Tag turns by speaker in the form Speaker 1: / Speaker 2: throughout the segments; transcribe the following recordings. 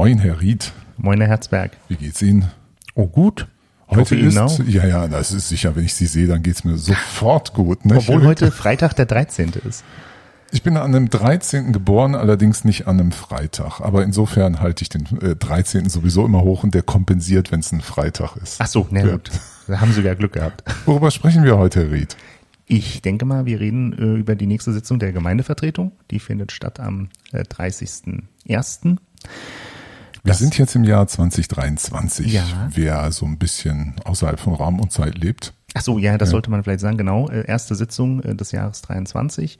Speaker 1: Moin, Herr Ried.
Speaker 2: Moin, Herr Herzberg.
Speaker 1: Wie geht's Ihnen?
Speaker 2: Oh, gut.
Speaker 1: Heute ist,
Speaker 2: auch.
Speaker 1: ja, ja, das ist sicher, wenn ich Sie sehe, dann geht's mir sofort gut. Ne?
Speaker 2: Obwohl heute Freitag der 13. ist.
Speaker 1: Ich bin an einem 13. geboren, allerdings nicht an einem Freitag. Aber insofern halte ich den äh, 13. sowieso immer hoch und der kompensiert, wenn es ein Freitag ist.
Speaker 2: Ach so, na
Speaker 1: Ja.
Speaker 2: gut. Da haben Sie ja Glück gehabt.
Speaker 1: Worüber sprechen wir heute, Herr Ried?
Speaker 2: Ich denke mal, wir reden äh, über die nächste Sitzung der Gemeindevertretung. Die findet statt am äh, 30.01.
Speaker 1: Wir sind jetzt im Jahr 2023.
Speaker 2: Ja.
Speaker 1: Wer so ein bisschen außerhalb von Raum und Zeit lebt.
Speaker 2: Ach so, ja, das
Speaker 1: Ja.
Speaker 2: sollte man vielleicht sagen. Genau, äh, erste Sitzung äh, des Jahres 23.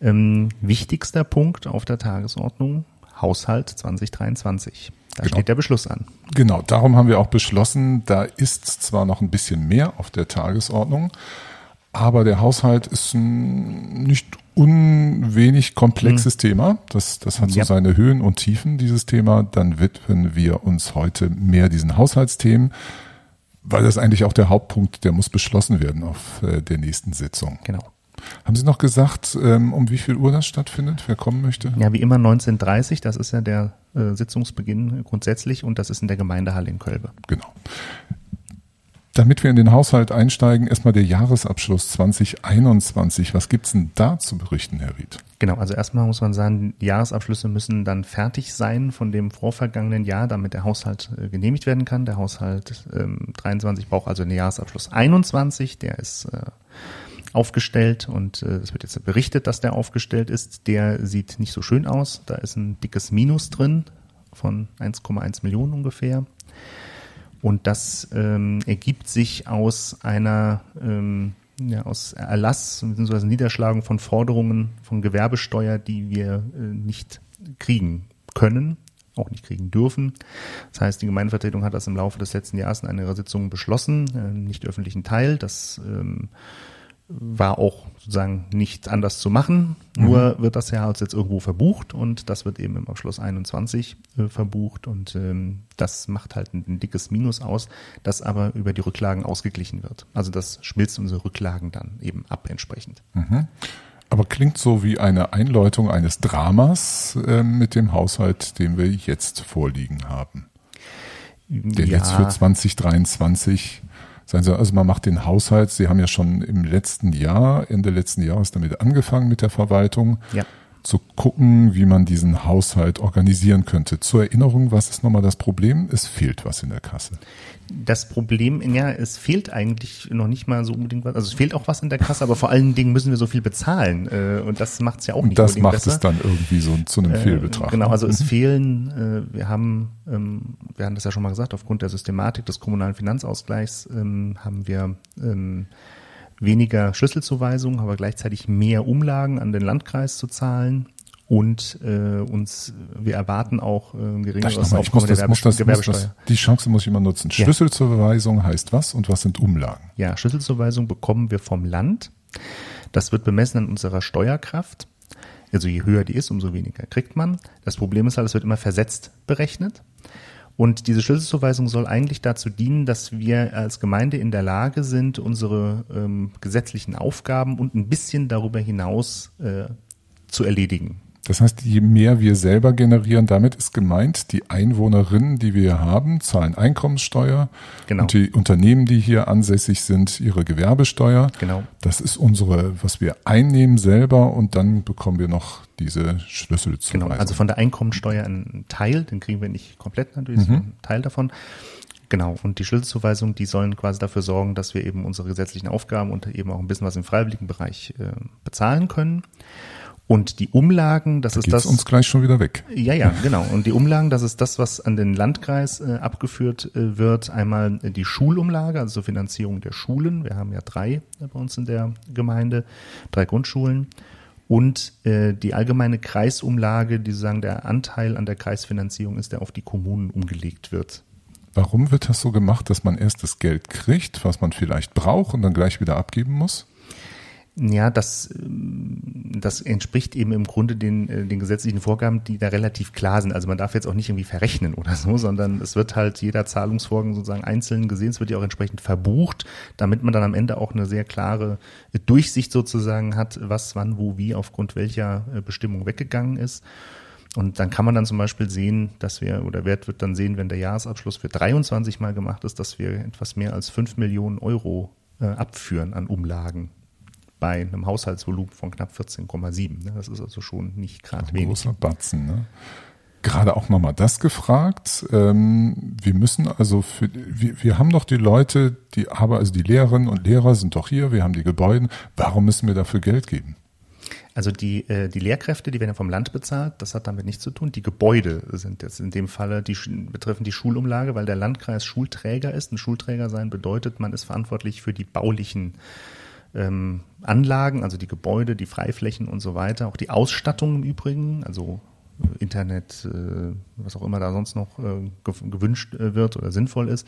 Speaker 2: Ähm, wichtigster Punkt auf der Tagesordnung, Haushalt 2023. Da
Speaker 1: Genau.
Speaker 2: steht der Beschluss an.
Speaker 1: Genau, darum haben wir auch beschlossen, da ist zwar noch ein bisschen mehr auf der Tagesordnung, aber der Haushalt ist ein nicht unwenig komplexes Thema. Das, das hat so
Speaker 2: Mhm. Ja.
Speaker 1: seine Höhen und Tiefen, dieses Thema. Dann widmen wir uns heute mehr diesen Haushaltsthemen, weil das eigentlich auch der Hauptpunkt, der muss beschlossen werden auf äh, der nächsten Sitzung.
Speaker 2: Genau.
Speaker 1: Haben Sie noch gesagt, ähm, um wie viel Uhr das stattfindet, wer kommen möchte?
Speaker 2: Ja, wie immer 1930, das ist ja der äh, Sitzungsbeginn grundsätzlich und das ist in der Gemeindehalle in Kölbe.
Speaker 1: Genau. Damit wir in den Haushalt einsteigen, erstmal der Jahresabschluss 2021. Was gibt's denn da zu berichten, Herr Ried?
Speaker 2: Genau, also erstmal muss man sagen, die Jahresabschlüsse müssen dann fertig sein von dem vorvergangenen Jahr, damit der Haushalt äh, genehmigt werden kann. Der Haushalt ähm, 23 braucht also den Jahresabschluss 21, der ist äh, aufgestellt und äh, es wird jetzt berichtet, dass der aufgestellt ist. Der sieht nicht so schön aus. Da ist ein dickes Minus drin von 1,1 Millionen ungefähr. Und das ähm, ergibt sich aus einer ähm, ja, aus Erlass bzw. Niederschlagung von Forderungen von Gewerbesteuer, die wir äh, nicht kriegen können, auch nicht kriegen dürfen. Das heißt, die Gemeindevertretung hat das im Laufe des letzten Jahres in einer Sitzung beschlossen, äh, nicht öffentlichen Teil. Das ähm, war auch sozusagen nicht anders zu machen. Nur wird das ja als jetzt irgendwo verbucht und das wird eben im Abschluss 21 äh, verbucht und ähm, das macht halt ein, ein dickes Minus aus, das aber über die Rücklagen ausgeglichen wird. Also das schmilzt unsere Rücklagen dann eben ab entsprechend.
Speaker 1: Aber klingt so wie eine Einläutung eines Dramas äh, mit dem Haushalt, den wir jetzt vorliegen haben. Der jetzt für 2023 sein soll. Also man macht den Haushalt. Sie haben ja schon im letzten Jahr, Ende letzten Jahres damit angefangen mit der Verwaltung.
Speaker 2: Ja.
Speaker 1: Zu gucken, wie man diesen Haushalt organisieren könnte. Zur Erinnerung, was ist nochmal das Problem? Es fehlt was in der Kasse.
Speaker 2: Das Problem, ja, es fehlt eigentlich noch nicht mal so unbedingt was. Also es fehlt auch was in der Kasse, aber vor allen Dingen müssen wir so viel bezahlen. Äh, und das macht es ja auch
Speaker 1: Und
Speaker 2: nicht
Speaker 1: das
Speaker 2: unbedingt
Speaker 1: macht
Speaker 2: besser.
Speaker 1: es dann irgendwie so zu einem
Speaker 2: Äh,
Speaker 1: Fehlbetrag.
Speaker 2: Genau, also es
Speaker 1: Mhm.
Speaker 2: fehlen, äh, wir haben, ähm, wir haben das ja schon mal gesagt, aufgrund der Systematik des kommunalen Finanzausgleichs ähm, haben wir ähm, weniger Schlüsselzuweisungen, aber gleichzeitig mehr Umlagen an den Landkreis zu zahlen. Und äh, uns, wir erwarten auch äh, geringeres Aufkommen
Speaker 1: muss
Speaker 2: der
Speaker 1: das, muss das,
Speaker 2: Gewerbesteuer.
Speaker 1: das, die Chance muss ich immer nutzen.
Speaker 2: Ja.
Speaker 1: Schlüsselzuweisung heißt was und was sind Umlagen?
Speaker 2: Ja, Schlüsselzuweisung bekommen wir vom Land. Das wird bemessen an unserer Steuerkraft. Also je höher die ist, umso weniger kriegt man. Das Problem ist halt, es wird immer versetzt berechnet. Und diese Schlüsselzuweisung soll eigentlich dazu dienen, dass wir als Gemeinde in der Lage sind, unsere ähm, gesetzlichen Aufgaben und ein bisschen darüber hinaus äh, zu erledigen.
Speaker 1: Das heißt, je mehr wir selber generieren, damit ist gemeint, die Einwohnerinnen, die wir haben, zahlen Einkommenssteuer.
Speaker 2: Genau.
Speaker 1: Und die Unternehmen, die hier ansässig sind, ihre Gewerbesteuer.
Speaker 2: Genau.
Speaker 1: Das ist unsere, was wir einnehmen selber und dann bekommen wir noch diese Schlüsselzuweisung.
Speaker 2: Genau, also von der Einkommensteuer ein Teil, den kriegen wir nicht komplett natürlich,
Speaker 1: Mhm.
Speaker 2: sondern ein Teil davon. Genau, und die Schlüsselzuweisungen, die sollen quasi dafür sorgen, dass wir eben unsere gesetzlichen Aufgaben und eben auch ein bisschen was im freiwilligen Bereich äh, bezahlen können. Und die Umlagen, das ist
Speaker 1: Geht's
Speaker 2: das.
Speaker 1: uns gleich schon wieder weg.
Speaker 2: Ja, ja, genau. Und die Umlagen, das ist das, was an den Landkreis äh, abgeführt äh, wird. Einmal äh, die Schulumlage, also Finanzierung der Schulen. Wir haben ja drei äh, bei uns in der Gemeinde, drei Grundschulen. Und äh, die allgemeine Kreisumlage, die sagen, der Anteil an der Kreisfinanzierung ist, der auf die Kommunen umgelegt wird.
Speaker 1: Warum wird das so gemacht, dass man erst das Geld kriegt, was man vielleicht braucht und dann gleich wieder abgeben muss?
Speaker 2: Ja, das, ähm, das entspricht eben im Grunde den, äh, den gesetzlichen Vorgaben, die da relativ klar sind. Also man darf jetzt auch nicht irgendwie verrechnen oder so, sondern es wird halt jeder Zahlungsvorgang sozusagen einzeln gesehen. Es wird ja auch entsprechend verbucht, damit man dann am Ende auch eine sehr klare Durchsicht sozusagen hat, was, wann, wo, wie aufgrund welcher äh, Bestimmung weggegangen ist. Und dann kann man dann zum Beispiel sehen, dass wir, oder Wert wird dann sehen, wenn der Jahresabschluss für 23 mal gemacht ist, dass wir etwas mehr als 5 Millionen Euro äh, abführen an Umlagen bei einem Haushaltsvolumen von knapp 14,7. Ne? Das ist also schon nicht gerade wenig.
Speaker 1: Großer Batzen, ne? Gerade auch nochmal das gefragt. Ähm, wir müssen also für, wir, wir haben doch die Leute, die aber, also die Lehrerinnen und Lehrer sind doch hier, wir haben die Gebäude. Warum müssen wir dafür Geld geben?
Speaker 2: Also die, äh, die Lehrkräfte, die werden ja vom Land bezahlt, das hat damit nichts zu tun. Die Gebäude sind jetzt in dem Falle, die betreffen die Schulumlage, weil der Landkreis Schulträger ist. Ein Schulträger sein bedeutet, man ist verantwortlich für die baulichen ähm, Anlagen, also die Gebäude, die Freiflächen und so weiter, auch die Ausstattung im Übrigen, also äh, Internet, äh, was auch immer da sonst noch äh, gewünscht äh, wird oder sinnvoll ist.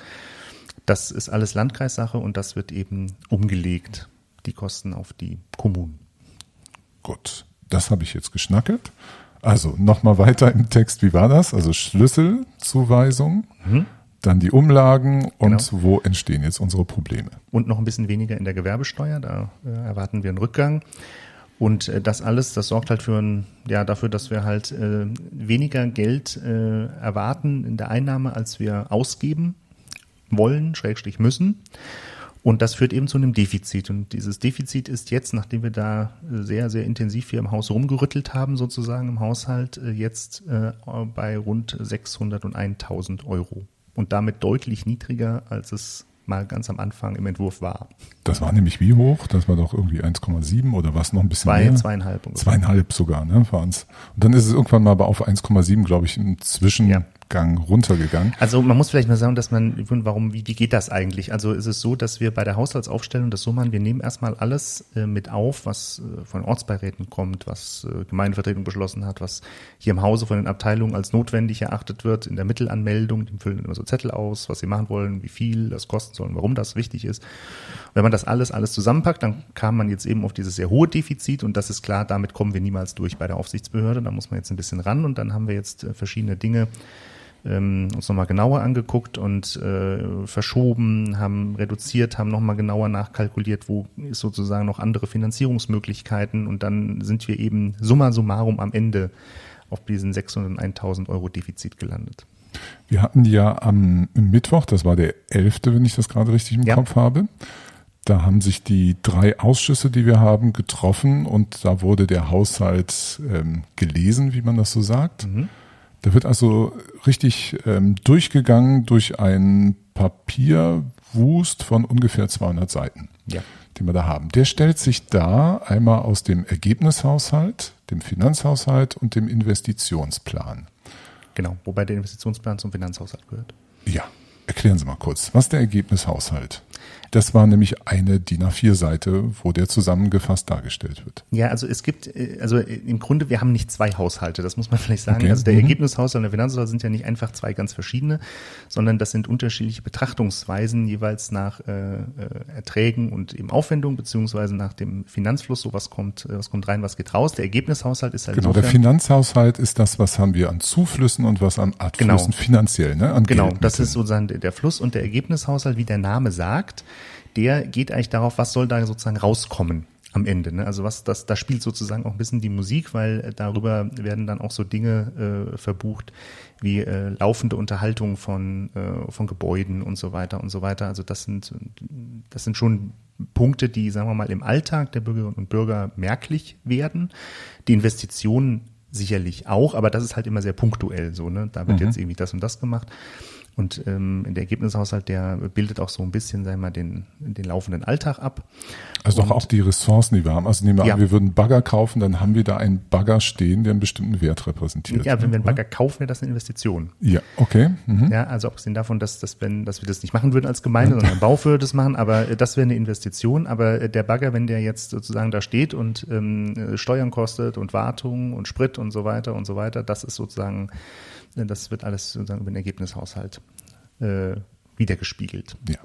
Speaker 2: Das ist alles Landkreissache und das wird eben umgelegt, die Kosten auf die Kommunen.
Speaker 1: Gut, das habe ich jetzt geschnackelt. Also nochmal weiter im Text, wie war das? Also Schlüsselzuweisung. Mhm dann die Umlagen und genau. wo entstehen jetzt unsere Probleme.
Speaker 2: Und noch ein bisschen weniger in der Gewerbesteuer, da äh, erwarten wir einen Rückgang. Und äh, das alles, das sorgt halt für ein, ja, dafür, dass wir halt äh, weniger Geld äh, erwarten in der Einnahme, als wir ausgeben wollen, schrägstrich müssen. Und das führt eben zu einem Defizit. Und dieses Defizit ist jetzt, nachdem wir da sehr, sehr intensiv hier im Haus rumgerüttelt haben, sozusagen im Haushalt, äh, jetzt äh, bei rund 601.000 Euro und damit deutlich niedriger, als es mal ganz am Anfang im Entwurf war.
Speaker 1: Das war nämlich wie hoch? Das war doch irgendwie 1,7 oder was noch ein bisschen
Speaker 2: Zwei,
Speaker 1: mehr?
Speaker 2: Zweieinhalb.
Speaker 1: Ungefähr. Zweieinhalb sogar, ne, waren es. Und dann ist es irgendwann mal aber auf 1,7, glaube ich, inzwischen ja. Gang runtergegangen.
Speaker 2: Also man muss vielleicht mal sagen, dass man, warum, wie, wie geht das eigentlich? Also ist es so, dass wir bei der Haushaltsaufstellung das so machen, wir nehmen erstmal alles äh, mit auf, was äh, von Ortsbeiräten kommt, was äh, Gemeindevertretung beschlossen hat, was hier im Hause von den Abteilungen als notwendig erachtet wird, in der Mittelanmeldung, die füllen immer so Zettel aus, was sie machen wollen, wie viel das kosten soll, warum das wichtig ist. wenn man das alles, alles zusammenpackt, dann kam man jetzt eben auf dieses sehr hohe Defizit und das ist klar, damit kommen wir niemals durch bei der Aufsichtsbehörde, da muss man jetzt ein bisschen ran und dann haben wir jetzt äh, verschiedene Dinge, ähm, uns nochmal genauer angeguckt und äh, verschoben, haben reduziert, haben nochmal genauer nachkalkuliert, wo ist sozusagen noch andere Finanzierungsmöglichkeiten und dann sind wir eben summa summarum am Ende auf diesen 601.000 Euro Defizit gelandet.
Speaker 1: Wir hatten ja am Mittwoch, das war der 11., wenn ich das gerade richtig im ja. Kopf habe, da haben sich die drei Ausschüsse, die wir haben, getroffen und da wurde der Haushalt ähm, gelesen, wie man das so sagt. Mhm. Da wird also richtig ähm, durchgegangen durch ein Papierwust von ungefähr 200 Seiten, ja. den wir da haben. Der stellt sich da einmal aus dem Ergebnishaushalt, dem Finanzhaushalt und dem Investitionsplan.
Speaker 2: Genau, wobei der Investitionsplan zum Finanzhaushalt gehört.
Speaker 1: Ja, erklären Sie mal kurz, was ist der Ergebnishaushalt? Das war nämlich eine DIN A4-Seite, wo der zusammengefasst dargestellt wird.
Speaker 2: Ja, also es gibt, äh, also im Grunde, wir haben nicht zwei Haushalte, das muss man vielleicht sagen. Okay. Also der mhm. Ergebnishaushalt und der Finanzhaushalt sind ja nicht einfach zwei ganz verschiedene, sondern das sind unterschiedliche Betrachtungsweisen jeweils nach äh, äh Erträgen und eben Aufwendungen, beziehungsweise nach dem Finanzfluss, so was kommt, äh, was kommt rein, was geht raus. Der Ergebnishaushalt ist halt
Speaker 1: Genau, der Finanzhaushalt ist das, was haben wir an Zuflüssen und was an Abflüssen genau. finanziell, ne? An
Speaker 2: genau, das ist sozusagen der Fluss und der Ergebnishaushalt, wie der Name sagt, der geht eigentlich darauf, was soll da sozusagen rauskommen am Ende. Ne? Also was das, da spielt sozusagen auch ein bisschen die Musik, weil darüber werden dann auch so Dinge äh, verbucht wie äh, laufende Unterhaltung von äh, von Gebäuden und so weiter und so weiter. Also das sind das sind schon Punkte, die sagen wir mal im Alltag der Bürgerinnen und Bürger merklich werden. Die Investitionen sicherlich auch, aber das ist halt immer sehr punktuell so. Ne? Da wird mhm. jetzt irgendwie das und das gemacht. Und ähm, der Ergebnishaushalt, der bildet auch so ein bisschen, sagen wir mal, den, den laufenden Alltag ab.
Speaker 1: Also und, doch auch die Ressourcen, die wir haben. Also nehmen wir ja. an, wir würden Bagger kaufen, dann haben wir da einen Bagger stehen, der einen bestimmten Wert repräsentiert.
Speaker 2: Ja, wenn wir einen Bagger kaufen, wäre das eine Investition.
Speaker 1: Ja, okay.
Speaker 2: Mhm. Ja, also abgesehen davon, dass, dass, wenn, dass wir das nicht machen würden als Gemeinde, sondern ein Bau würde das machen, aber äh, das wäre eine Investition. Aber äh, der Bagger, wenn der jetzt sozusagen da steht und ähm, äh, Steuern kostet und Wartung und Sprit und so weiter und so weiter, das ist sozusagen das wird alles sozusagen über den Ergebnishaushalt äh, wiedergespiegelt.
Speaker 1: Ja.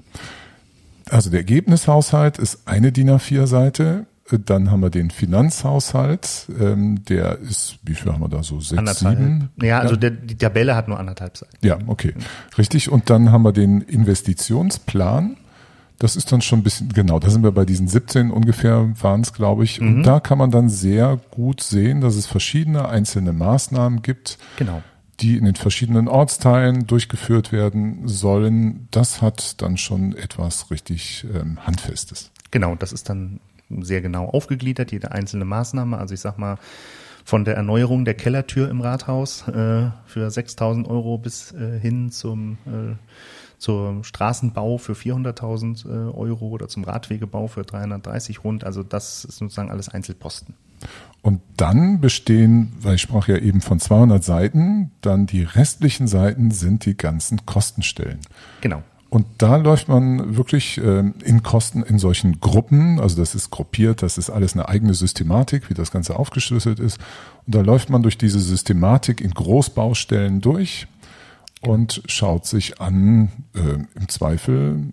Speaker 1: Also der Ergebnishaushalt ist eine DIN A4-Seite. Dann haben wir den Finanzhaushalt, ähm, der ist, wie viel haben wir da so? Sechs, anderthalb. sieben?
Speaker 2: Ja, also der, die Tabelle hat nur anderthalb Seiten.
Speaker 1: Ja, okay. Richtig. Und dann haben wir den Investitionsplan. Das ist dann schon ein bisschen, genau, da sind wir bei diesen 17 ungefähr, waren es, glaube ich. Und
Speaker 2: Mhm.
Speaker 1: da kann man dann sehr gut sehen, dass es verschiedene einzelne Maßnahmen gibt,
Speaker 2: Genau.
Speaker 1: Die in den verschiedenen Ortsteilen durchgeführt werden sollen. Das hat dann schon etwas richtig ähm, Handfestes.
Speaker 2: Genau, das ist dann sehr genau aufgegliedert, jede einzelne Maßnahme. Also ich sag mal, von der Erneuerung der Kellertür im Rathaus äh, für 6000 Euro bis äh, hin zum, äh, zum Straßenbau für 400.000 äh, Euro oder zum Radwegebau für 330 rund. Also das ist sozusagen alles Einzelposten.
Speaker 1: Und dann bestehen, weil ich sprach ja eben von 200 Seiten, dann die restlichen Seiten sind die ganzen Kostenstellen.
Speaker 2: Genau.
Speaker 1: Und da läuft man wirklich ähm, in Kosten in solchen Gruppen, also das ist gruppiert, das ist alles eine eigene Systematik, wie das Ganze aufgeschlüsselt ist. Und da läuft man durch diese Systematik in Großbaustellen durch und schaut sich an, äh, im Zweifel,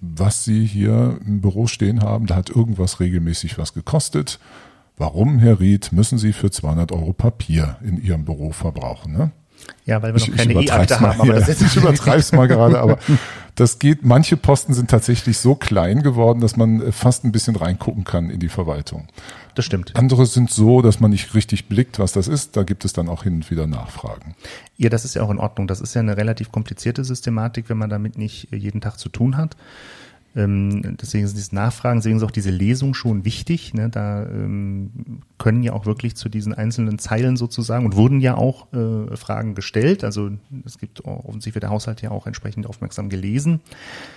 Speaker 1: was Sie hier im Büro stehen haben. Da hat irgendwas regelmäßig was gekostet. Warum, Herr Ried, müssen Sie für 200 Euro Papier in Ihrem Büro verbrauchen? Ne?
Speaker 2: Ja, weil wir noch
Speaker 1: Ich,
Speaker 2: keine E-Akte
Speaker 1: mal,
Speaker 2: haben, aber
Speaker 1: ja,
Speaker 2: das ist
Speaker 1: ich übertreib's mal gerade, aber das geht, manche Posten sind tatsächlich so klein geworden, dass man äh, fast ein bisschen reingucken kann in die Verwaltung.
Speaker 2: das stimmt.
Speaker 1: Andere sind so, dass man nicht richtig blickt, was das ist. Da gibt es dann auch hin und wieder Nachfragen.
Speaker 2: Ja, das ist ja auch in Ordnung. Das ist ja eine relativ komplizierte Systematik, wenn man damit nicht äh, jeden Tag zu tun hat. Ähm, deswegen sind diese Nachfragen, deswegen ist auch diese Lesung schon wichtig. Ne? Da ähm, können ja auch wirklich zu diesen einzelnen Zeilen sozusagen und wurden ja auch äh, Fragen gestellt. Also es gibt offensichtlich wird der Haushalt ja auch entsprechend aufmerksam gelesen.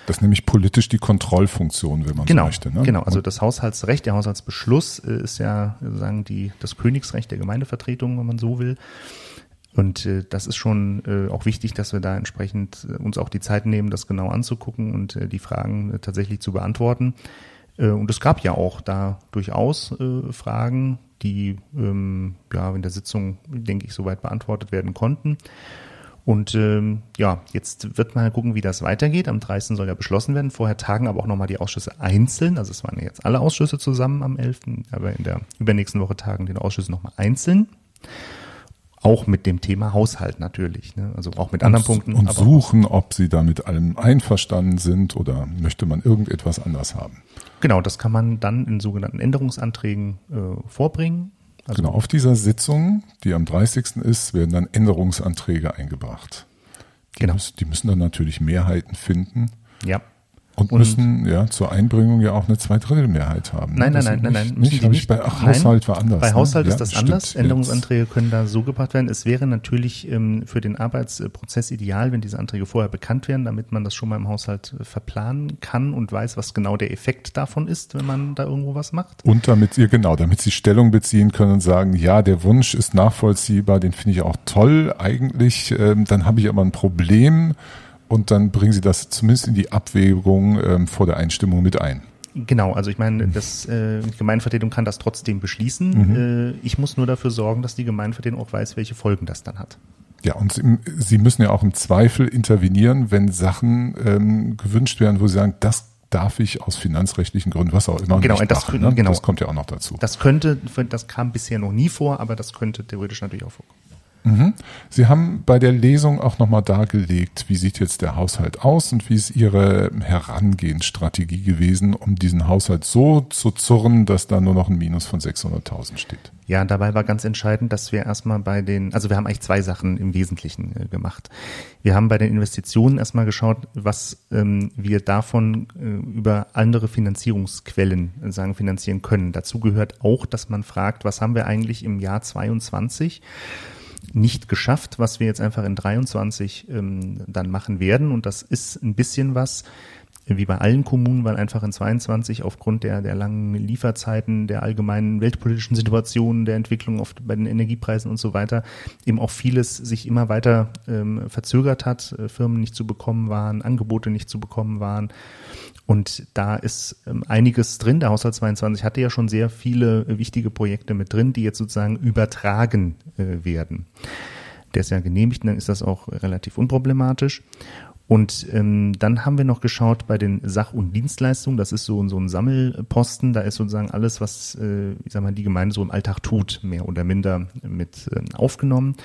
Speaker 1: Das ist nämlich politisch die Kontrollfunktion, wenn man
Speaker 2: Genau,
Speaker 1: so möchte. Ne?
Speaker 2: genau. Also das Haushaltsrecht, der Haushaltsbeschluss äh, ist ja sozusagen die, das Königsrecht der Gemeindevertretung, wenn man so will. Und äh, das ist schon äh, auch wichtig, dass wir da entsprechend äh, uns auch die Zeit nehmen, das genau anzugucken und äh, die Fragen äh, tatsächlich zu beantworten. Äh, und es gab ja auch da durchaus äh, Fragen, die ähm, ja in der Sitzung, denke ich, soweit beantwortet werden konnten. Und ähm, ja, jetzt wird mal gucken, wie das weitergeht. Am 30. soll ja beschlossen werden. Vorher tagen aber auch nochmal die Ausschüsse einzeln. Also es waren jetzt alle Ausschüsse zusammen am 11., aber in der übernächsten Woche tagen die Ausschüsse nochmal einzeln. Auch mit dem Thema Haushalt natürlich. Ne? Also auch mit anderen Punkten.
Speaker 1: und suchen, ob sie da mit allem einverstanden sind oder möchte man irgendetwas anders haben.
Speaker 2: Genau, das kann man dann in sogenannten Änderungsanträgen äh, vorbringen. Also
Speaker 1: Genau, auf dieser Sitzung, die am 30. ist, werden dann Änderungsanträge eingebracht. Die,
Speaker 2: Genau.
Speaker 1: müssen, die müssen dann natürlich Mehrheiten finden
Speaker 2: ja.
Speaker 1: Und,
Speaker 2: Und-
Speaker 1: müssen ja zur Einbringung ja auch eine Zweidrittelmehrheit haben. ne?
Speaker 2: Nein, nein, nein, nein,
Speaker 1: nicht,
Speaker 2: nein.
Speaker 1: Nicht,
Speaker 2: die
Speaker 1: hab ich bei, ach, Haushalt war anders.
Speaker 2: Bei
Speaker 1: ne?
Speaker 2: Haushalt
Speaker 1: Ja,
Speaker 2: ist das
Speaker 1: stimmt,
Speaker 2: anders.
Speaker 1: jetzt.
Speaker 2: Änderungsanträge können da so gebracht werden. Es wäre natürlich ähm, für den Arbeitsprozess ideal, wenn diese Anträge vorher bekannt wären, damit man das schon mal im Haushalt äh, verplanen kann und weiß, was genau der Effekt davon ist, wenn man da irgendwo was macht.
Speaker 1: Und damit ihr, genau, damit sie Stellung beziehen können und sagen, ja, der Wunsch ist nachvollziehbar, den finde ich auch toll eigentlich, ähm, dann habe ich aber ein Problem und dann bringen sie das zumindest in die Abwägung ähm, vor der Einstimmung mit ein.
Speaker 2: Genau, also ich meine, das äh, die Gemeindevertretung kann das trotzdem beschließen. Äh, ich muss nur dafür sorgen, dass die Gemeindevertretung auch weiß, welche Folgen das dann hat.
Speaker 1: Ja, und sie, sie müssen ja auch im Zweifel intervenieren, wenn Sachen ähm, gewünscht werden, wo sie sagen, das darf ich aus finanzrechtlichen Gründen, was auch immer,
Speaker 2: Genau,
Speaker 1: nicht
Speaker 2: das
Speaker 1: machen. Ne?
Speaker 2: genau.
Speaker 1: Das kommt ja auch noch dazu.
Speaker 2: Das könnte, das kam bisher noch nie vor, aber das könnte theoretisch natürlich auch vorkommen.
Speaker 1: Sie haben bei der Lesung auch nochmal dargelegt, wie sieht jetzt der Haushalt aus und wie ist Ihre Herangehensstrategie gewesen, um diesen Haushalt so zu zurren, dass da nur noch ein Minus von 600.000 steht.
Speaker 2: Ja, dabei war ganz entscheidend, dass wir erstmal bei den, also wir haben eigentlich zwei Sachen im Wesentlichen äh, gemacht. Wir haben bei den Investitionen erstmal geschaut, was ähm, wir davon äh, über andere Finanzierungsquellen äh, sagen finanzieren können. Dazu gehört auch, dass man fragt, was haben wir eigentlich im Jahr 22 nicht geschafft, was wir jetzt einfach in 23 ähm, dann machen werden. Und das ist ein bisschen was, wie bei allen Kommunen, weil einfach in 22 aufgrund der, der langen Lieferzeiten, der allgemeinen weltpolitischen Situation, der Entwicklung oft bei den Energiepreisen und so weiter, eben auch vieles sich immer weiter ähm, verzögert hat, äh, Firmen nicht zu bekommen waren, Angebote nicht zu bekommen waren. Und da ist ähm, einiges drin. Der Haushalt 22 hatte ja schon sehr viele äh, wichtige Projekte mit drin, die jetzt sozusagen übertragen äh, werden. Der ist ja genehmigt, dann ist das auch relativ unproblematisch. Und ähm, dann haben wir noch geschaut bei den Sach- und Dienstleistungen. Das ist so, so ein Sammelposten. Da ist sozusagen alles, was äh, ich sag mal, die Gemeinde so im Alltag tut, mehr oder minder mit äh, aufgenommen.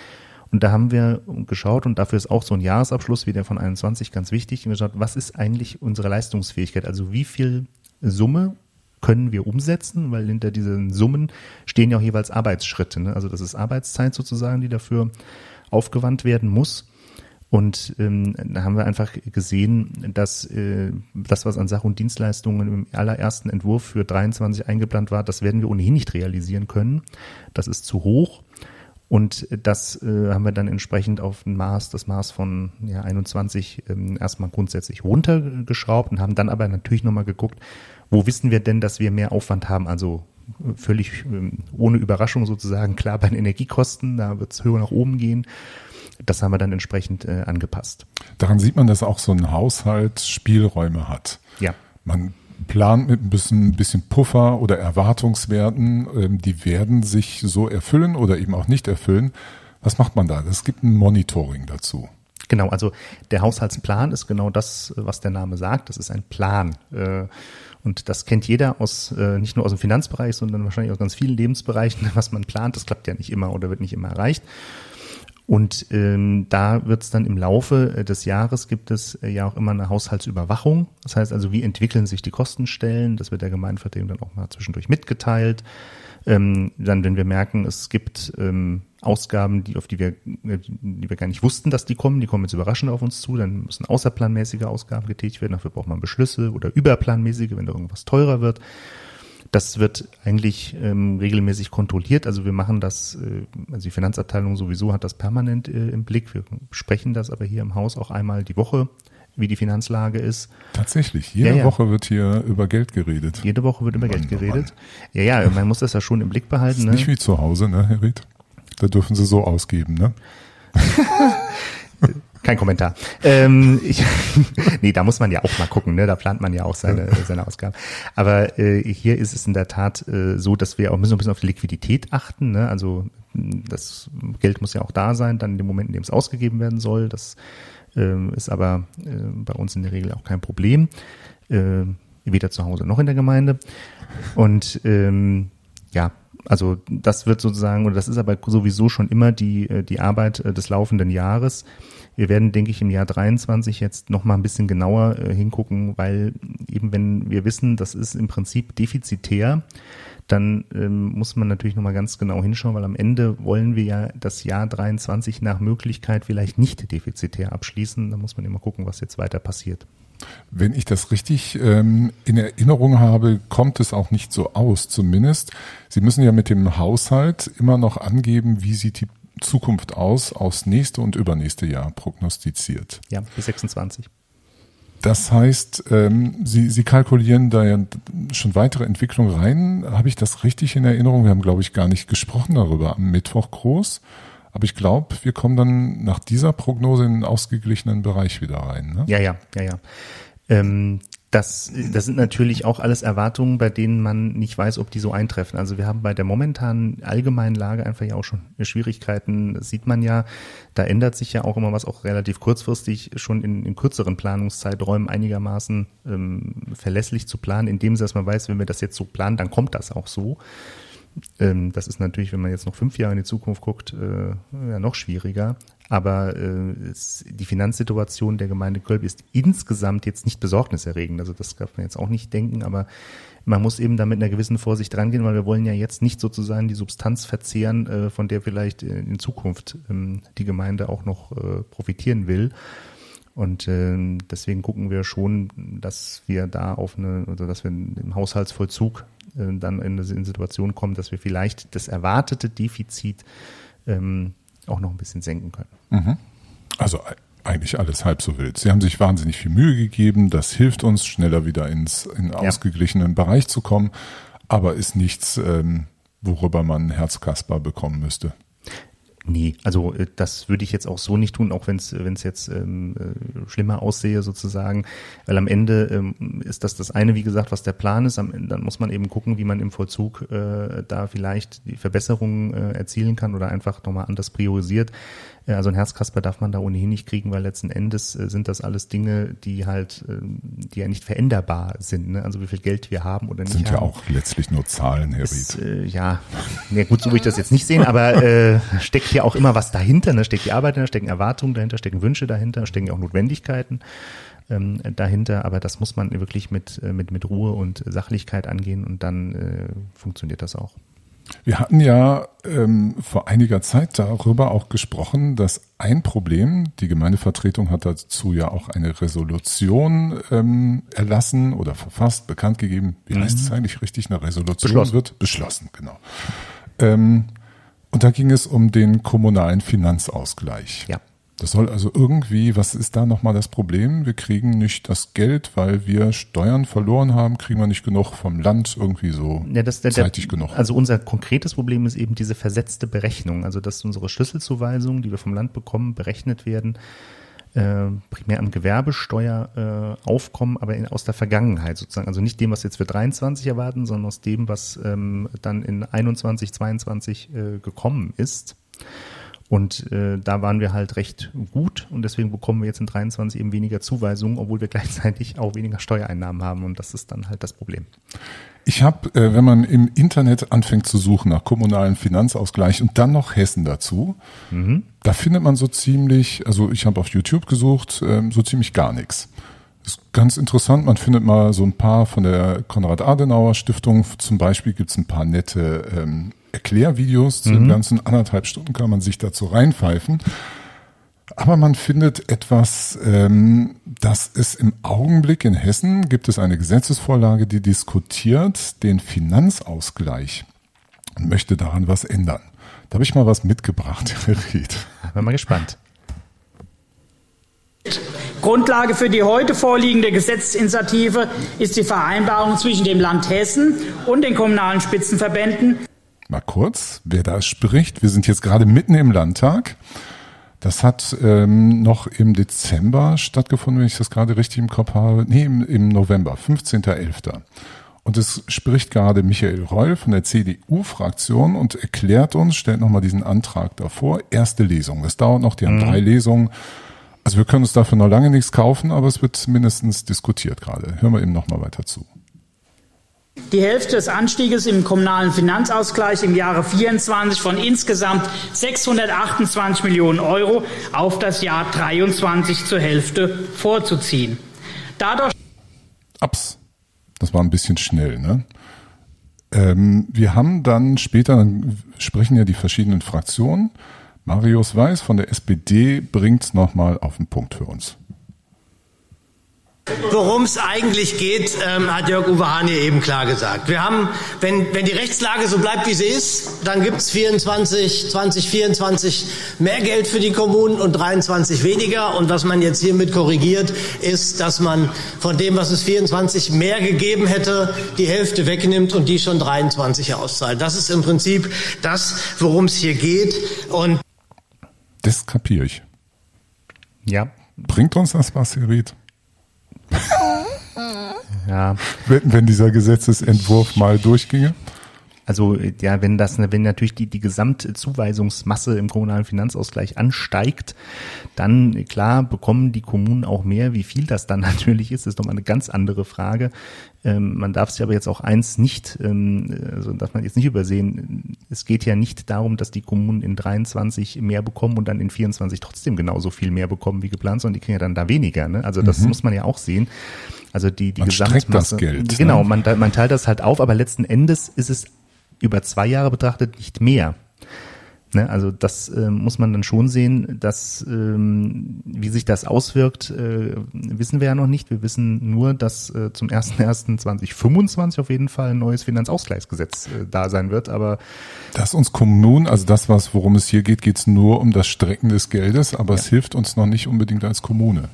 Speaker 2: Und da haben wir geschaut und dafür ist auch so ein Jahresabschluss wie der von 21 ganz wichtig. Und geschaut, was ist eigentlich unsere Leistungsfähigkeit? Also wie viel Summe können wir umsetzen, weil hinter diesen Summen stehen ja auch jeweils Arbeitsschritte. Ne? Also das ist Arbeitszeit sozusagen, die dafür aufgewandt werden muss. Und ähm, da haben wir einfach gesehen, dass äh, das, was an Sach- und Dienstleistungen im allerersten Entwurf für 23 eingeplant war, das werden wir ohnehin nicht realisieren können. Das ist zu hoch. Und das äh, haben wir dann entsprechend auf ein Maß, das Maß von ja, 21 ähm, erstmal grundsätzlich runtergeschraubt und haben dann aber natürlich nochmal geguckt, wo wissen wir denn, dass wir mehr Aufwand haben? Also völlig ähm, ohne Überraschung sozusagen, klar bei den Energiekosten, da wird es höher nach oben gehen. Das haben wir dann entsprechend äh, angepasst.
Speaker 1: Daran sieht man, dass auch so ein Haushalt Spielräume hat.
Speaker 2: Ja.
Speaker 1: Man plant mit ein bisschen, bisschen Puffer oder Erwartungswerten, ähm, die werden sich so erfüllen oder eben auch nicht erfüllen. Was macht man da? Es gibt ein Monitoring dazu.
Speaker 2: Genau, also der Haushaltsplan ist genau das, was der Name sagt. Das ist ein Plan. Äh, und das kennt jeder aus, äh, nicht nur aus dem Finanzbereich, sondern wahrscheinlich aus ganz vielen Lebensbereichen, was man plant. Das klappt ja nicht immer oder wird nicht immer erreicht. Und ähm, da wird es dann im Laufe äh, des Jahres gibt es äh, ja auch immer eine Haushaltsüberwachung. Das heißt also, wie entwickeln sich die Kostenstellen? Das wird der Gemeinvertretung dann auch mal zwischendurch mitgeteilt. Ähm, dann, wenn wir merken, es gibt ähm, Ausgaben, die auf die wir, äh, die wir gar nicht wussten, dass die kommen, die kommen jetzt überraschend auf uns zu, dann müssen außerplanmäßige Ausgaben getätigt werden. Dafür braucht man Beschlüsse oder überplanmäßige, wenn da irgendwas teurer wird. Das wird eigentlich ähm, regelmäßig kontrolliert. Also wir machen das, äh, also die Finanzabteilung sowieso hat das permanent äh, im Blick. Wir sprechen das aber hier im Haus auch einmal die Woche, wie die Finanzlage ist.
Speaker 1: Tatsächlich, jede ja, ja. Woche wird hier über Geld geredet.
Speaker 2: Jede Woche wird über Geld geredet. Ja, ja, man muss das ja schon im Blick behalten.
Speaker 1: ist
Speaker 2: ne?
Speaker 1: nicht wie zu Hause, ne, Herr Ried? Da dürfen Sie so ausgeben, ne?
Speaker 2: Kein Kommentar. Ähm, ich, nee, da muss man ja auch mal gucken, ne? Da plant man ja auch seine, seine Ausgaben. Aber äh, hier ist es in der Tat äh, so, dass wir auch müssen ein bisschen auf die Liquidität achten. Ne? Also das Geld muss ja auch da sein, dann in dem Moment, in dem es ausgegeben werden soll. Das äh, ist aber äh, bei uns in der Regel auch kein Problem. Äh, weder zu Hause noch in der Gemeinde. Und ähm, ja, also das wird sozusagen, oder das ist aber sowieso schon immer die, äh, die Arbeit äh, des laufenden Jahres. Wir werden, denke ich, im Jahr 23 jetzt noch mal ein bisschen genauer äh, hingucken, weil eben wenn wir wissen, das ist im Prinzip defizitär, dann ähm, muss man natürlich noch mal ganz genau hinschauen, weil am Ende wollen wir ja das Jahr 23 nach Möglichkeit vielleicht nicht defizitär abschließen. Da muss man immer gucken, was jetzt weiter passiert.
Speaker 1: Wenn ich das richtig ähm, in Erinnerung habe, kommt es auch nicht so aus, zumindest. Sie müssen ja mit dem Haushalt immer noch angeben, wie sieht die Zukunft aus, aus nächste und übernächste Jahr prognostiziert.
Speaker 2: Ja, bis 26.
Speaker 1: Das heißt, ähm, Sie, Sie kalkulieren da ja schon weitere Entwicklung rein. Habe ich das richtig in Erinnerung? Wir haben, glaube ich, gar nicht gesprochen darüber am Mittwoch groß. Aber ich glaube, wir kommen dann nach dieser Prognose in einen ausgeglichenen Bereich wieder rein. Ne?
Speaker 2: Ja, ja, ja, ja. Ähm, das, das sind natürlich auch alles Erwartungen, bei denen man nicht weiß, ob die so eintreffen. Also wir haben bei der momentanen allgemeinen Lage einfach ja auch schon Schwierigkeiten. Das sieht man ja, da ändert sich ja auch immer was, auch relativ kurzfristig schon in, in kürzeren Planungszeiträumen einigermaßen ähm, verlässlich zu planen, indem dass man weiß, wenn wir das jetzt so planen, dann kommt das auch so. Ähm, das ist natürlich, wenn man jetzt noch fünf Jahre in die Zukunft guckt, äh, ja, noch schwieriger. Aber äh, es, die Finanzsituation der Gemeinde Kölb ist insgesamt jetzt nicht besorgniserregend. Also das darf man jetzt auch nicht denken, aber man muss eben da mit einer gewissen Vorsicht rangehen, weil wir wollen ja jetzt nicht sozusagen die Substanz verzehren, äh, von der vielleicht in Zukunft ähm, die Gemeinde auch noch äh, profitieren will. Und äh, deswegen gucken wir schon, dass wir da auf eine, also dass wir im Haushaltsvollzug äh, dann in eine Situation kommen, dass wir vielleicht das erwartete Defizit ähm, auch noch ein bisschen senken können.
Speaker 1: Mhm. Also eigentlich alles halb so wild. Sie haben sich wahnsinnig viel Mühe gegeben. Das hilft uns, schneller wieder ins in ausgeglichenen ja. Bereich zu kommen, aber ist nichts, ähm, worüber man Herzkasper bekommen müsste.
Speaker 2: Nee, also äh, das würde ich jetzt auch so nicht tun, auch wenn es jetzt ähm, äh, schlimmer aussehe sozusagen, weil am Ende ähm, ist das das eine, wie gesagt, was der Plan ist. Am Ende, dann muss man eben gucken, wie man im Vollzug äh, da vielleicht die Verbesserungen äh, erzielen kann oder einfach nochmal anders priorisiert. Also ein Herzkasper darf man da ohnehin nicht kriegen, weil letzten Endes äh, sind das alles Dinge, die halt, ähm, die ja nicht veränderbar sind. Ne? Also wie viel Geld wir haben oder nicht
Speaker 1: sind
Speaker 2: haben.
Speaker 1: ja auch letztlich nur Zahlen, Herr
Speaker 2: Ist, äh, ja, ja, gut, so will ich das jetzt nicht sehen, aber äh, steckt hier auch immer was dahinter. Ne? Steckt die Arbeit dahinter, stecken Erwartungen dahinter, stecken Wünsche dahinter, stecken ja auch Notwendigkeiten ähm, dahinter. Aber das muss man wirklich mit, äh, mit, mit Ruhe und Sachlichkeit angehen und dann äh, funktioniert das auch.
Speaker 1: Wir hatten ja ähm, vor einiger Zeit darüber auch gesprochen, dass ein Problem, die Gemeindevertretung hat dazu ja auch eine Resolution ähm, erlassen oder verfasst, bekannt gegeben. Wie mhm. heißt es eigentlich richtig? Eine Resolution
Speaker 2: beschlossen.
Speaker 1: wird beschlossen, genau. Ähm, und da ging es um den kommunalen Finanzausgleich.
Speaker 2: Ja.
Speaker 1: Das soll also irgendwie, was ist da nochmal das Problem? Wir kriegen nicht das Geld, weil wir Steuern verloren haben, kriegen wir nicht genug vom Land irgendwie so
Speaker 2: ja, das, der,
Speaker 1: zeitig genug.
Speaker 2: Also unser konkretes Problem ist eben diese versetzte Berechnung, also dass unsere Schlüsselzuweisungen, die wir vom Land bekommen, berechnet werden, äh, primär am Gewerbesteueraufkommen, äh, aber in, aus der Vergangenheit sozusagen. Also nicht dem, was jetzt für 23 erwarten, sondern aus dem, was ähm, dann in 21, 22 äh, gekommen ist. Und äh, da waren wir halt recht gut und deswegen bekommen wir jetzt in 23 eben weniger Zuweisungen, obwohl wir gleichzeitig auch weniger Steuereinnahmen haben und das ist dann halt das Problem.
Speaker 1: Ich habe, äh, wenn man im Internet anfängt zu suchen nach kommunalen Finanzausgleich und dann noch Hessen dazu, mhm. da findet man so ziemlich, also ich habe auf YouTube gesucht, äh, so ziemlich gar nichts. Ist ganz interessant, man findet mal so ein paar von der Konrad-Adenauer-Stiftung, zum Beispiel gibt's ein paar nette ähm, Erklärvideos zu den mhm. ganzen anderthalb Stunden kann man sich dazu reinpfeifen. Aber man findet etwas, ähm, dass es im Augenblick in Hessen gibt es eine Gesetzesvorlage, die diskutiert den Finanzausgleich und möchte daran was ändern. Da habe ich mal was mitgebracht, Herr Ried.
Speaker 2: Bin mal gespannt.
Speaker 3: Grundlage für die heute vorliegende Gesetzesinitiative ist die Vereinbarung zwischen dem Land Hessen und den kommunalen Spitzenverbänden
Speaker 1: Mal kurz, wer da spricht. Wir sind jetzt gerade mitten im Landtag. Das hat ähm, noch im Dezember stattgefunden, wenn ich das gerade richtig im Kopf habe. Nee, im, im November, 15.11. Und es spricht gerade Michael Reul von der CDU-Fraktion und erklärt uns, stellt nochmal diesen Antrag davor. Erste Lesung. Das dauert noch, die haben mhm. drei Lesungen. Also wir können uns dafür noch lange nichts kaufen, aber es wird mindestens diskutiert gerade. Hören wir eben nochmal weiter zu.
Speaker 3: Die Hälfte des Anstieges im kommunalen Finanzausgleich im Jahre 24 von insgesamt 628 Millionen Euro auf das Jahr 23 zur Hälfte vorzuziehen. Dadurch
Speaker 1: Ups, das war ein bisschen schnell, ne? Ähm, wir haben dann später, dann sprechen ja die verschiedenen Fraktionen. Marius Weiß von der SPD bringt nochmal auf den Punkt für uns.
Speaker 4: Worum es eigentlich geht, ähm, hat Jörg Uwe Hahn hier eben klar gesagt. Wir haben, wenn, wenn die Rechtslage so bleibt, wie sie ist, dann gibt es 24, 2024 mehr Geld für die Kommunen und 23 weniger. Und was man jetzt hiermit korrigiert, ist, dass man von dem, was es 24 mehr gegeben hätte, die Hälfte wegnimmt und die schon 23 auszahlt. Das ist im Prinzip das, worum es hier geht. Und
Speaker 1: das kapiere ich.
Speaker 2: Ja.
Speaker 1: Bringt uns das was, Herr Ried?
Speaker 2: Ja.
Speaker 1: Wenn, wenn dieser Gesetzesentwurf mal durchginge?
Speaker 2: Also ja, wenn das, wenn natürlich die, die Gesamtzuweisungsmasse im kommunalen Finanzausgleich ansteigt, dann klar bekommen die Kommunen auch mehr. Wie viel das dann natürlich ist, ist nochmal eine ganz andere Frage. Ähm, man darf sich aber jetzt auch eins nicht, ähm, also darf man jetzt nicht übersehen. Es geht ja nicht darum, dass die Kommunen in 23 mehr bekommen und dann in 24 trotzdem genauso viel mehr bekommen wie geplant, sondern die kriegen ja dann da weniger. Ne? Also das mhm. muss man ja auch sehen. Also die, die
Speaker 1: man
Speaker 2: Gesamtmasse.
Speaker 1: Das Geld,
Speaker 2: genau,
Speaker 1: ne?
Speaker 2: man, man teilt das halt auf, aber letzten Endes ist es über zwei Jahre betrachtet nicht mehr. Ne, also das äh, muss man dann schon sehen, dass ähm, wie sich das auswirkt, äh, wissen wir ja noch nicht. Wir wissen nur, dass äh, zum 1.1.2025 auf jeden Fall ein neues Finanzausgleichsgesetz äh, da sein wird. Aber
Speaker 1: das uns Kommunen, also das, was worum es hier geht, geht es nur um das Strecken des Geldes, aber ja. es hilft uns noch nicht unbedingt als Kommune.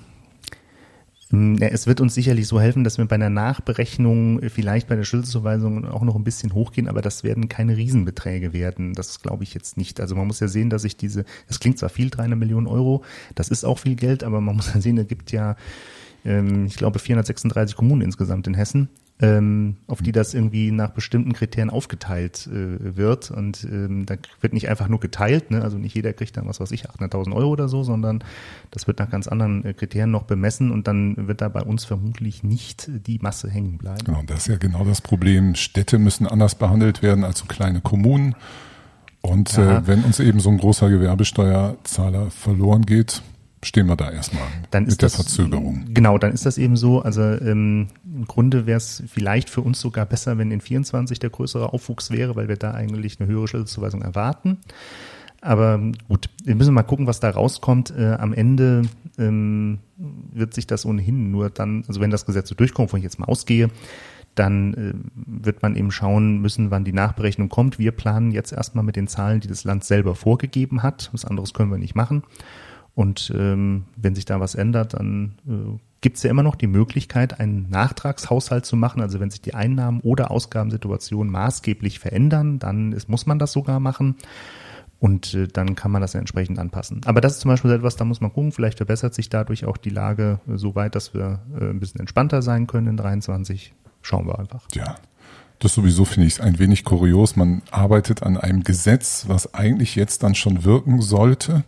Speaker 2: Hm, es wird uns sicherlich so helfen, dass wir bei einer Nachberechnung vielleicht bei der Schlüsselzuweisung auch noch ein bisschen hochgehen, aber das werden keine Riesenbeträge werden. Das glaube ich jetzt nicht. Also man muss ja sehen, dass ich diese, das klingt zwar viel, 300 Millionen Euro, das ist auch viel Geld, aber man muss ja sehen, es gibt ja, ähm, ich glaube, 436 Kommunen insgesamt in Hessen. Ähm, auf die das irgendwie nach bestimmten Kriterien aufgeteilt äh, wird. Und ähm, da wird nicht einfach nur geteilt, ne? also nicht jeder kriegt dann, was weiß ich, 800.000 Euro oder so, sondern das wird nach ganz anderen äh, Kriterien noch bemessen und dann wird da bei uns vermutlich nicht die Masse hängen bleiben.
Speaker 1: Genau, das ist ja genau das Problem. Städte müssen anders behandelt werden als so kleine Kommunen. Und äh, wenn uns eben so ein großer Gewerbesteuerzahler verloren geht, stehen wir da erstmal
Speaker 2: dann mit der Verzögerung. Genau, dann ist das eben so. Also ähm, im Grunde wäre es vielleicht für uns sogar besser, wenn in 24 der größere Aufwuchs wäre, weil wir da eigentlich eine höhere Schlüsselzuweisung erwarten. Aber gut, wir müssen mal gucken, was da rauskommt. Äh, am Ende ähm, wird sich das ohnehin nur dann, also wenn das Gesetz so durchkommt, wo ich jetzt mal ausgehe, dann äh, wird man eben schauen müssen, wann die Nachberechnung kommt. Wir planen jetzt erstmal mit den Zahlen, die das Land selber vorgegeben hat. Was anderes können wir nicht machen. Und ähm, wenn sich da was ändert, dann äh, gibt es ja immer noch die Möglichkeit, einen Nachtragshaushalt zu machen. Also wenn sich die Einnahmen- oder Ausgabensituationen maßgeblich verändern, dann ist, muss man das sogar machen. Und äh, dann kann man das entsprechend anpassen. Aber das ist zum Beispiel etwas, da muss man gucken, vielleicht verbessert sich dadurch auch die Lage äh, so weit, dass wir äh, ein bisschen entspannter sein können in 23. Schauen wir einfach.
Speaker 1: Ja. Das sowieso finde ich ein wenig kurios. Man arbeitet an einem Gesetz, was eigentlich jetzt dann schon wirken sollte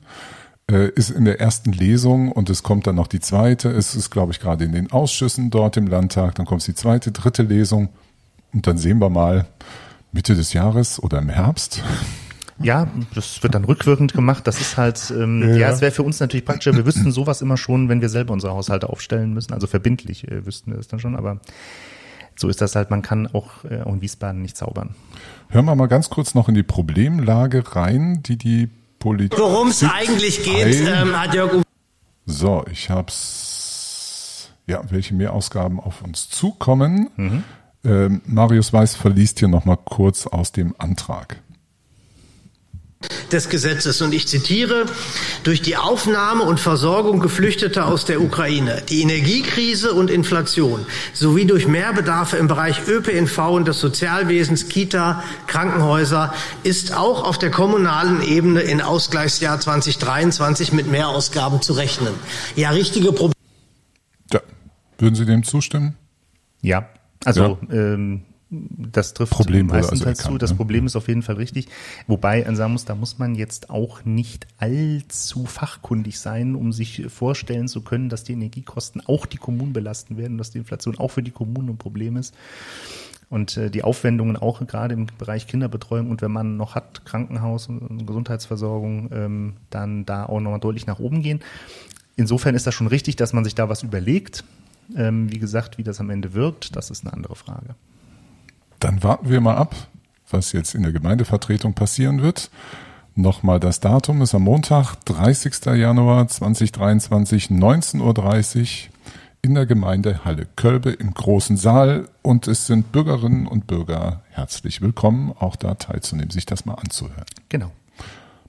Speaker 1: äh, ist in der ersten Lesung und es kommt dann noch die zweite. Es ist, glaube ich, gerade in den Ausschüssen dort im Landtag. Dann kommt die zweite, dritte Lesung und dann sehen wir mal Mitte des Jahres oder im Herbst.
Speaker 2: Ja, das wird dann rückwirkend gemacht. Das ist halt, ähm, ja, ja es wäre für uns natürlich praktischer. Wir wüssten sowas immer schon, wenn wir selber unsere Haushalte aufstellen müssen. Also verbindlich äh, wüssten wir das dann schon, aber so ist das halt. Man kann auch, äh, auch in Wiesbaden nicht zaubern.
Speaker 1: Hören wir mal ganz kurz noch in die Problemlage rein, die die Politik.
Speaker 4: Worum es eigentlich geht, ähm, hat Jörg.
Speaker 1: So, ich hab's. Ja, welche Mehrausgaben auf uns zukommen. Mhm. Ähm, Marius Weiß verliest hier nochmal kurz aus dem Antrag
Speaker 4: des Gesetzes. Und ich zitiere, durch die Aufnahme und Versorgung Geflüchteter aus der Ukraine, die Energiekrise und Inflation sowie durch Mehrbedarfe im Bereich ÖPNV und des Sozialwesens, Kita, Krankenhäuser ist auch auf der kommunalen Ebene in Ausgleichsjahr 2023 mit Mehrausgaben zu rechnen. Ja, richtige Probleme.
Speaker 1: Ja. Würden Sie dem zustimmen?
Speaker 2: Ja, also ja. Ähm, das trifft
Speaker 1: Problem
Speaker 2: meistens also zu. Das ne? Problem ist auf jeden Fall richtig. Wobei man sagen muss, da muss man jetzt auch nicht allzu fachkundig sein, um sich vorstellen zu können, dass die Energiekosten auch die Kommunen belasten werden, dass die Inflation auch für die Kommunen ein Problem ist. Und äh, die Aufwendungen auch gerade im Bereich Kinderbetreuung und wenn man noch hat, Krankenhaus und Gesundheitsversorgung, ähm, dann da auch nochmal deutlich nach oben gehen. Insofern ist das schon richtig, dass man sich da was überlegt. Ähm, wie gesagt, wie das am Ende wirkt, das ist eine andere Frage.
Speaker 1: Dann warten wir mal ab, was jetzt in der Gemeindevertretung passieren wird. Nochmal das Datum ist am Montag, 30. Januar 2023, 19.30 Uhr in der Gemeinde Halle Kölbe im großen Saal und es sind Bürgerinnen und Bürger herzlich willkommen, auch da teilzunehmen, sich das mal anzuhören.
Speaker 2: Genau.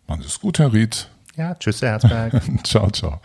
Speaker 1: Machen Sie es gut, Herr Ried.
Speaker 2: Ja, tschüss, Herr Herzberg.
Speaker 1: ciao, ciao.